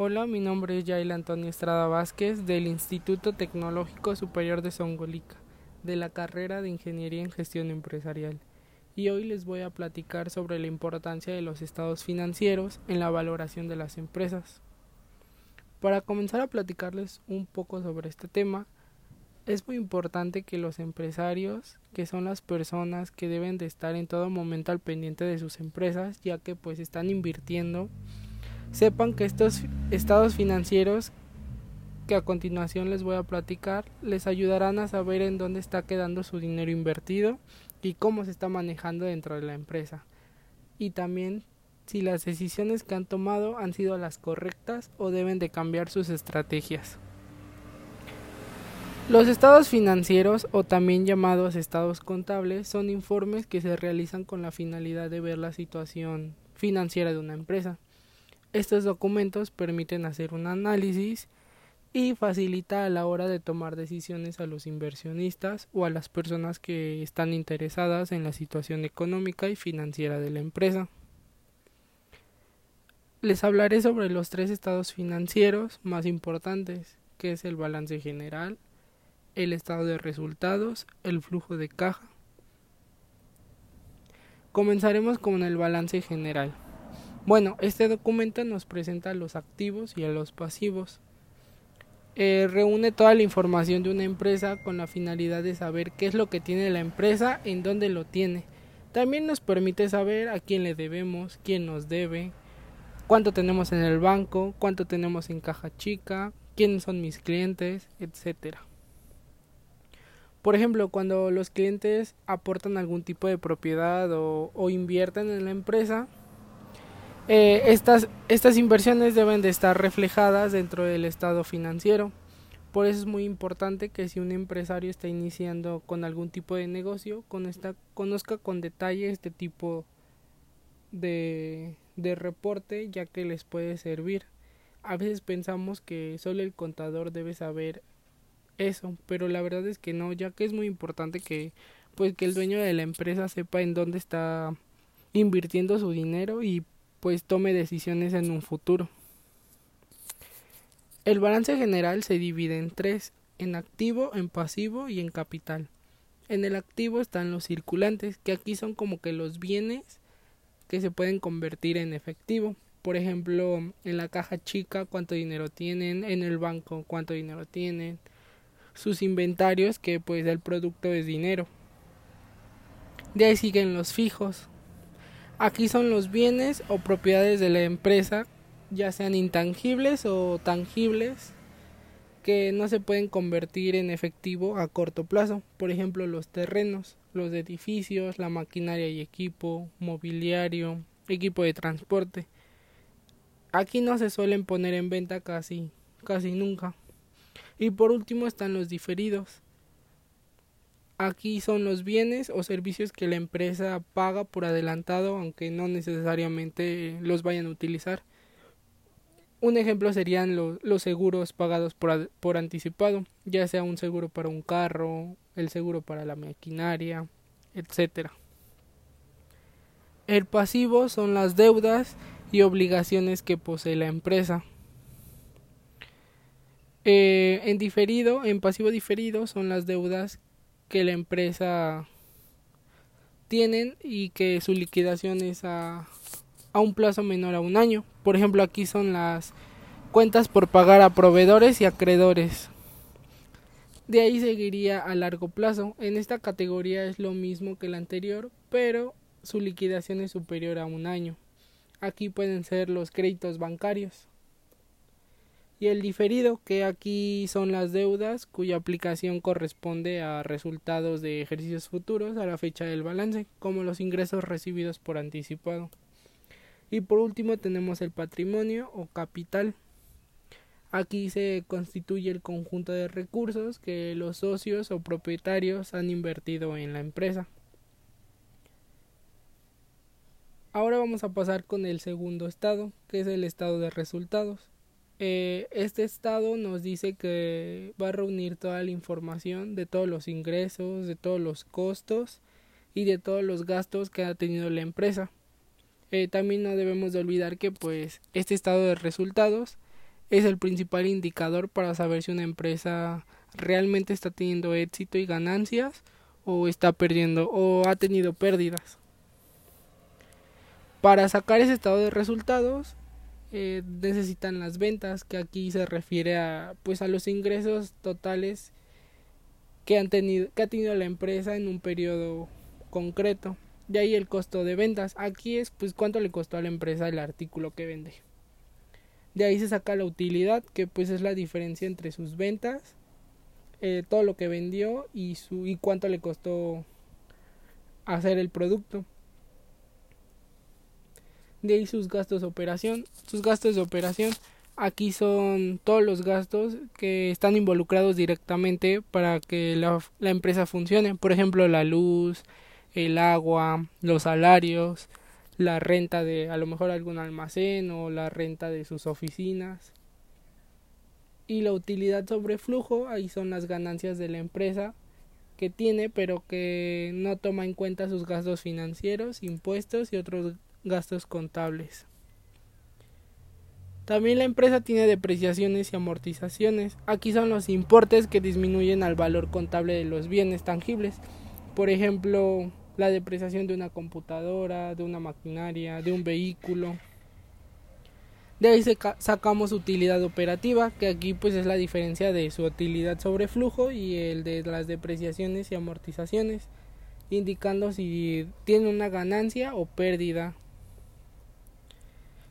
Hola, mi nombre es Yael Antonio Estrada Vázquez del Instituto Tecnológico Superior de Songolica, de la carrera de Ingeniería en Gestión Empresarial. Y hoy les voy a platicar sobre la importancia de los estados financieros en la valoración de las empresas. Para comenzar a platicarles un poco sobre este tema, es muy importante que los empresarios, que son las personas que deben de estar en todo momento al pendiente de sus empresas, ya que pues están invirtiendo Sepan que estos estados financieros que a continuación les voy a platicar les ayudarán a saber en dónde está quedando su dinero invertido y cómo se está manejando dentro de la empresa. Y también si las decisiones que han tomado han sido las correctas o deben de cambiar sus estrategias. Los estados financieros o también llamados estados contables son informes que se realizan con la finalidad de ver la situación financiera de una empresa. Estos documentos permiten hacer un análisis y facilita a la hora de tomar decisiones a los inversionistas o a las personas que están interesadas en la situación económica y financiera de la empresa. Les hablaré sobre los tres estados financieros más importantes, que es el balance general, el estado de resultados, el flujo de caja. Comenzaremos con el balance general. Bueno, este documento nos presenta los activos y a los pasivos. Eh, reúne toda la información de una empresa con la finalidad de saber qué es lo que tiene la empresa, en dónde lo tiene. También nos permite saber a quién le debemos, quién nos debe, cuánto tenemos en el banco, cuánto tenemos en caja chica, quiénes son mis clientes, etcétera. Por ejemplo, cuando los clientes aportan algún tipo de propiedad o invierten en la empresa, eh, estas, estas inversiones deben de estar reflejadas dentro del estado financiero. Por eso es muy importante que si un empresario está iniciando con algún tipo de negocio, con esta, conozca con detalle este tipo de, de reporte, ya que les puede servir. A veces pensamos que solo el contador debe saber eso, pero la verdad es que no, ya que es muy importante que pues que el dueño de la empresa sepa en dónde está invirtiendo su dinero y pues tome decisiones en un futuro. El balance general se divide en tres, en activo, en pasivo y en capital. En el activo están los circulantes, que aquí son como que los bienes que se pueden convertir en efectivo. Por ejemplo, en la caja chica cuánto dinero tienen, en el banco cuánto dinero tienen, sus inventarios que pues el producto es dinero. De ahí siguen los fijos, Aquí son los bienes o propiedades de la empresa, ya sean intangibles o tangibles, que no se pueden convertir en efectivo a corto plazo. Por ejemplo, los terrenos, los edificios, la maquinaria y equipo, mobiliario, equipo de transporte. Aquí no se suelen poner en venta casi, casi nunca. Y por último están los diferidos Aquí son los bienes o servicios que la empresa paga por adelantado, aunque no necesariamente los vayan a utilizar. Un ejemplo serían los seguros pagados por, por anticipado, ya sea un seguro para un carro, el seguro para la maquinaria, etc. El pasivo son las deudas y obligaciones que posee la empresa. Eh, en diferido, en pasivo diferido son las deudas que la empresa tienen y que su liquidación es a, a un plazo menor a un año. Por ejemplo, aquí son las cuentas por pagar a proveedores y acreedores. De ahí seguiría a largo plazo. En esta categoría es lo mismo que la anterior, pero su liquidación es superior a un año. Aquí pueden ser los créditos bancarios y el diferido, que aquí son las deudas cuya aplicación corresponde a resultados de ejercicios futuros a la fecha del balance, como los ingresos recibidos por anticipado. Y por último tenemos el patrimonio o capital. Aquí se constituye el conjunto de recursos que los socios o propietarios han invertido en la empresa. Ahora vamos a pasar con el segundo estado, que es el estado de resultados. Eh, este estado nos dice que va a reunir toda la información de todos los ingresos, de todos los costos y de todos los gastos que ha tenido la empresa. Eh, también no debemos de olvidar que pues este estado de resultados es el principal indicador para saber si una empresa realmente está teniendo éxito y ganancias o está perdiendo o ha tenido pérdidas. Para sacar ese estado de resultados eh, necesitan las ventas, que aquí se refiere a pues a los ingresos totales que han tenido que ha tenido la empresa en un periodo concreto. De ahí el costo de ventas. Aquí es pues cuánto le costó a la empresa el artículo que vende. De ahí se saca la utilidad, que pues es la diferencia entre sus ventas, eh, todo lo que vendió y su y cuánto le costó hacer el producto. De ahí sus gastos de operación. Sus gastos de operación aquí son todos los gastos que están involucrados directamente para que la, la empresa funcione. Por ejemplo, la luz, el agua, los salarios, la renta de a lo mejor algún almacén o la renta de sus oficinas. Y la utilidad sobre flujo, ahí son las ganancias de la empresa que tiene, pero que no toma en cuenta sus gastos financieros, impuestos y otros gastos contables. También la empresa tiene depreciaciones y amortizaciones. Aquí son los importes que disminuyen al valor contable de los bienes tangibles. Por ejemplo, la depreciación de una computadora, de una maquinaria, de un vehículo. De ahí sacamos utilidad operativa, que aquí pues es la diferencia de su utilidad sobre flujo y el de las depreciaciones y amortizaciones, indicando si tiene una ganancia o pérdida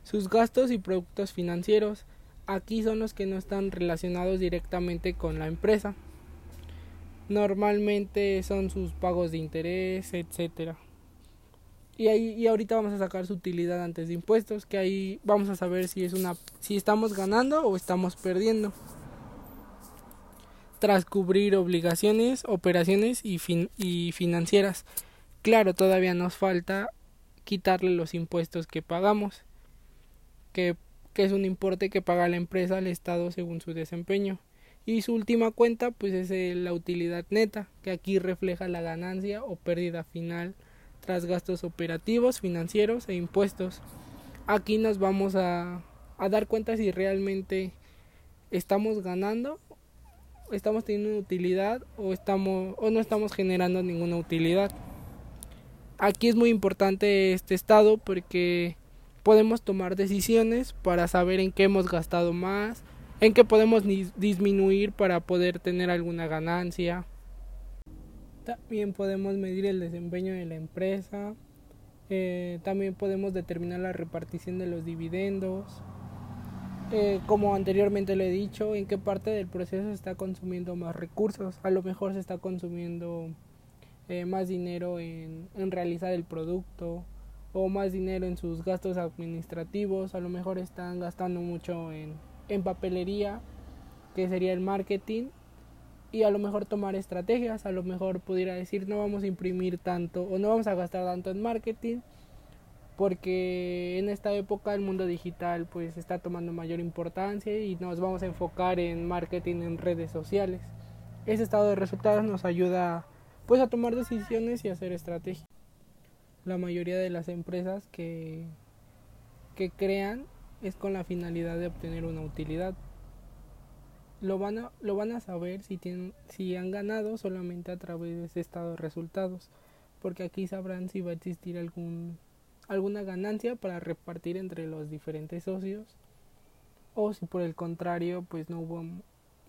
sus gastos y productos financieros aquí son los que no están relacionados directamente con la empresa. Normalmente son sus pagos de interés, etcétera. Y ahí y ahorita vamos a sacar su utilidad antes de impuestos, que ahí vamos a saber si es una si estamos ganando o estamos perdiendo. Tras cubrir obligaciones, operaciones y, y financieras. Claro, todavía nos falta quitarle los impuestos que pagamos que, es un importe que paga la empresa al Estado según su desempeño. Y su última cuenta pues es la utilidad neta, que aquí refleja la ganancia o pérdida final tras gastos operativos, financieros e impuestos. Aquí nos vamos a, a dar cuenta si realmente estamos ganando, estamos teniendo una utilidad o estamos o no estamos generando ninguna utilidad. Aquí es muy importante este estado porque podemos tomar decisiones para saber en qué hemos gastado más, en qué podemos disminuir para poder tener alguna ganancia. También podemos medir el desempeño de la empresa. Eh, también podemos determinar la repartición de los dividendos. Eh, como anteriormente le he dicho, en qué parte del proceso se está consumiendo más recursos. A lo mejor se está consumiendo eh, más dinero en, en realizar el producto o más dinero en sus gastos administrativos, a lo mejor están gastando mucho en, en papelería, que sería el marketing, y a lo mejor tomar estrategias, a lo mejor pudiera decir no vamos a imprimir tanto o no vamos a gastar tanto en marketing, porque en esta época el mundo digital pues está tomando mayor importancia y nos vamos a enfocar en marketing en redes sociales. Ese estado de resultados nos ayuda pues a tomar decisiones y hacer estrategias la mayoría de las empresas que, que crean es con la finalidad de obtener una utilidad. Lo van a, lo van a saber si, tienen, si han ganado solamente a través de ese estado de resultados, porque aquí sabrán si va a existir algún, alguna ganancia para repartir entre los diferentes socios o si por el contrario pues no hubo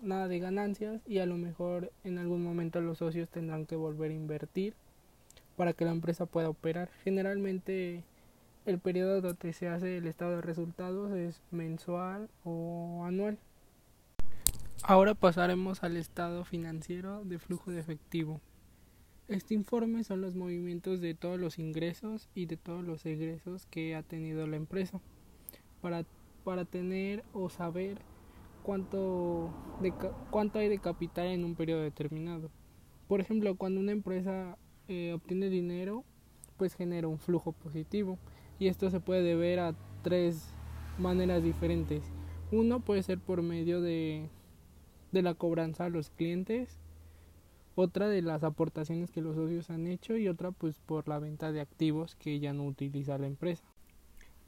nada de ganancias y a lo mejor en algún momento los socios tendrán que volver a invertir para que la empresa pueda operar. Generalmente el periodo donde se hace el estado de resultados es mensual o anual. Ahora pasaremos al estado financiero de flujo de efectivo. Este informe son los movimientos de todos los ingresos y de todos los egresos que ha tenido la empresa para, para tener o saber cuánto, de, cuánto hay de capital en un periodo determinado. Por ejemplo, cuando una empresa eh, obtiene dinero, pues genera un flujo positivo. Y esto se puede ver a tres maneras diferentes. Uno puede ser por medio de, de la cobranza a los clientes, otra de las aportaciones que los socios han hecho y otra pues por la venta de activos que ya no utiliza la empresa.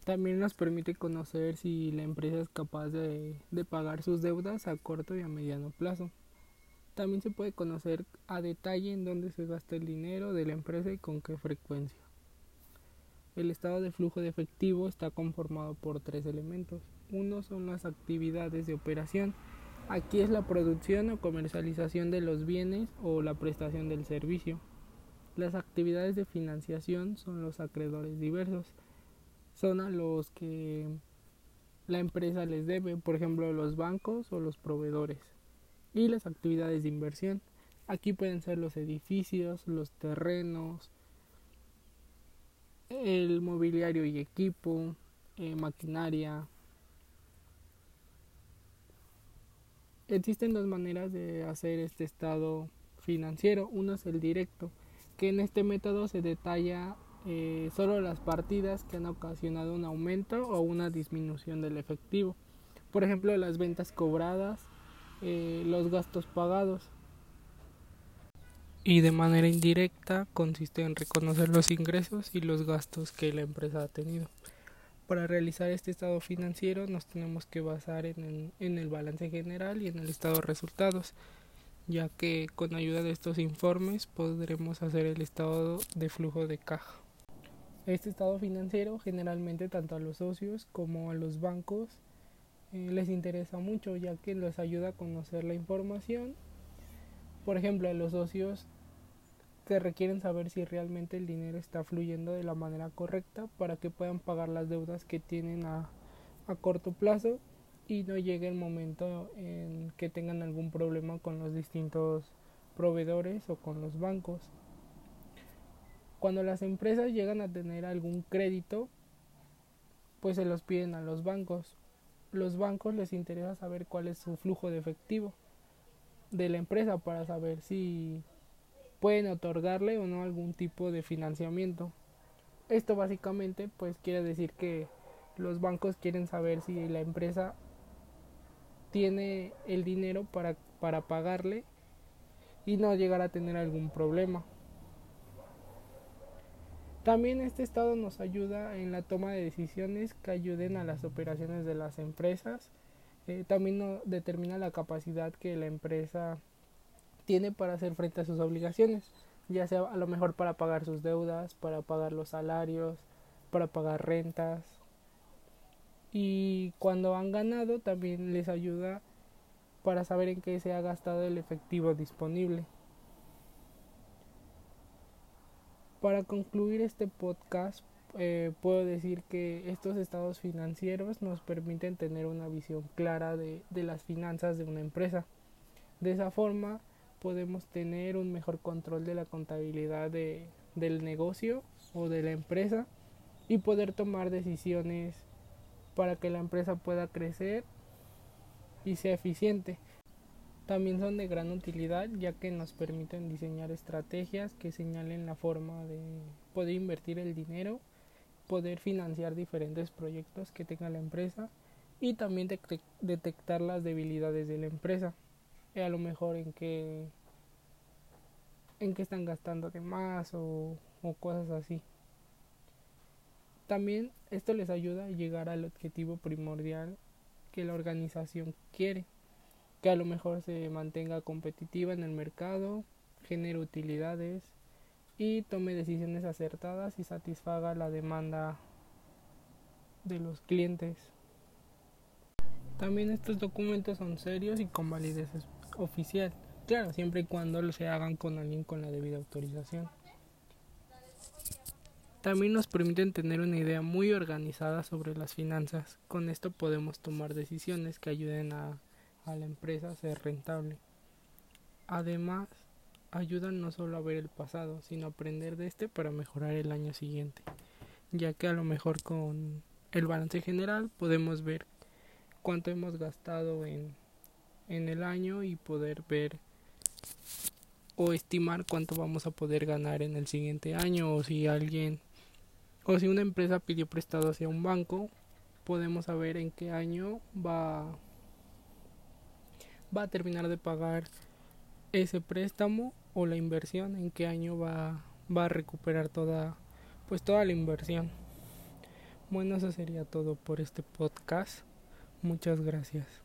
También nos permite conocer si la empresa es capaz de, de pagar sus deudas a corto y a mediano plazo. También se puede conocer a detalle en dónde se gasta el dinero de la empresa y con qué frecuencia. El estado de flujo de efectivo está conformado por tres elementos. Uno son las actividades de operación. Aquí es la producción o comercialización de los bienes o la prestación del servicio. Las actividades de financiación son los acreedores diversos. Son a los que la empresa les debe, por ejemplo, los bancos o los proveedores y las actividades de inversión. Aquí pueden ser los edificios, los terrenos, el mobiliario y equipo, eh, maquinaria. Existen dos maneras de hacer este estado financiero. Uno es el directo, que en este método se detalla eh, solo las partidas que han ocasionado un aumento o una disminución del efectivo. Por ejemplo, las ventas cobradas, eh, los gastos pagados. Y de manera indirecta consiste en reconocer los ingresos y los gastos que la empresa ha tenido. Para realizar este estado financiero nos tenemos que basar en en el balance general y en el estado de resultados, ya que con ayuda de estos informes podremos hacer el estado de flujo de caja. Este estado financiero generalmente tanto a los socios como a los bancos eh, les interesa mucho ya que les ayuda a conocer la información. Por ejemplo, a los socios que requieren saber si realmente el dinero está fluyendo de la manera correcta para que puedan pagar las deudas que tienen a, a corto plazo y no llegue el momento en que tengan algún problema con los distintos proveedores o con los bancos. Cuando las empresas llegan a tener algún crédito, pues se los piden a los bancos los bancos les interesa saber cuál es su flujo de efectivo de la empresa para saber si pueden otorgarle o no algún tipo de financiamiento. Esto básicamente pues quiere decir que los bancos quieren saber si la empresa tiene el dinero para, para pagarle y no llegar a tener algún problema. También este estado nos ayuda en la toma de decisiones que ayuden a las operaciones de las empresas. Eh, también determina la capacidad que la empresa tiene para hacer frente a sus obligaciones, ya sea a lo mejor para pagar sus deudas, para pagar los salarios, para pagar rentas. Y cuando han ganado también les ayuda para saber en qué se ha gastado el efectivo disponible. Para concluir este podcast, eh, puedo decir que estos estados financieros nos permiten tener una visión clara de, las finanzas de una empresa. De esa forma podemos tener un mejor control de la contabilidad del negocio o de la empresa y poder tomar decisiones para que la empresa pueda crecer y sea eficiente. También son de gran utilidad ya que nos permiten diseñar estrategias que señalen la forma de poder invertir el dinero, poder financiar diferentes proyectos que tenga la empresa y también detectar las debilidades de la empresa. A lo mejor en qué en qué están gastando de más o cosas así. También esto les ayuda a llegar al objetivo primordial que la organización quiere que a lo mejor se mantenga competitiva en el mercado, genere utilidades y tome decisiones acertadas y satisfaga la demanda de los clientes. También estos documentos son serios y con validez oficial, claro, siempre y cuando se hagan con alguien con la debida autorización. También nos permiten tener una idea muy organizada sobre las finanzas. Con esto podemos tomar decisiones que ayuden a a la empresa ser rentable. Además, ayudan no solo a ver el pasado, sino aprender de este para mejorar el año siguiente, ya que a lo mejor con el balance general podemos ver cuánto hemos gastado en, en el año y poder ver o estimar cuánto vamos a poder ganar en el siguiente año o si alguien o si una empresa pidió prestado hacia un banco podemos saber en qué año va va a terminar de pagar ese préstamo o la inversión, en qué año va, va a recuperar toda, pues toda la inversión. Bueno, eso sería todo por este podcast. Muchas gracias.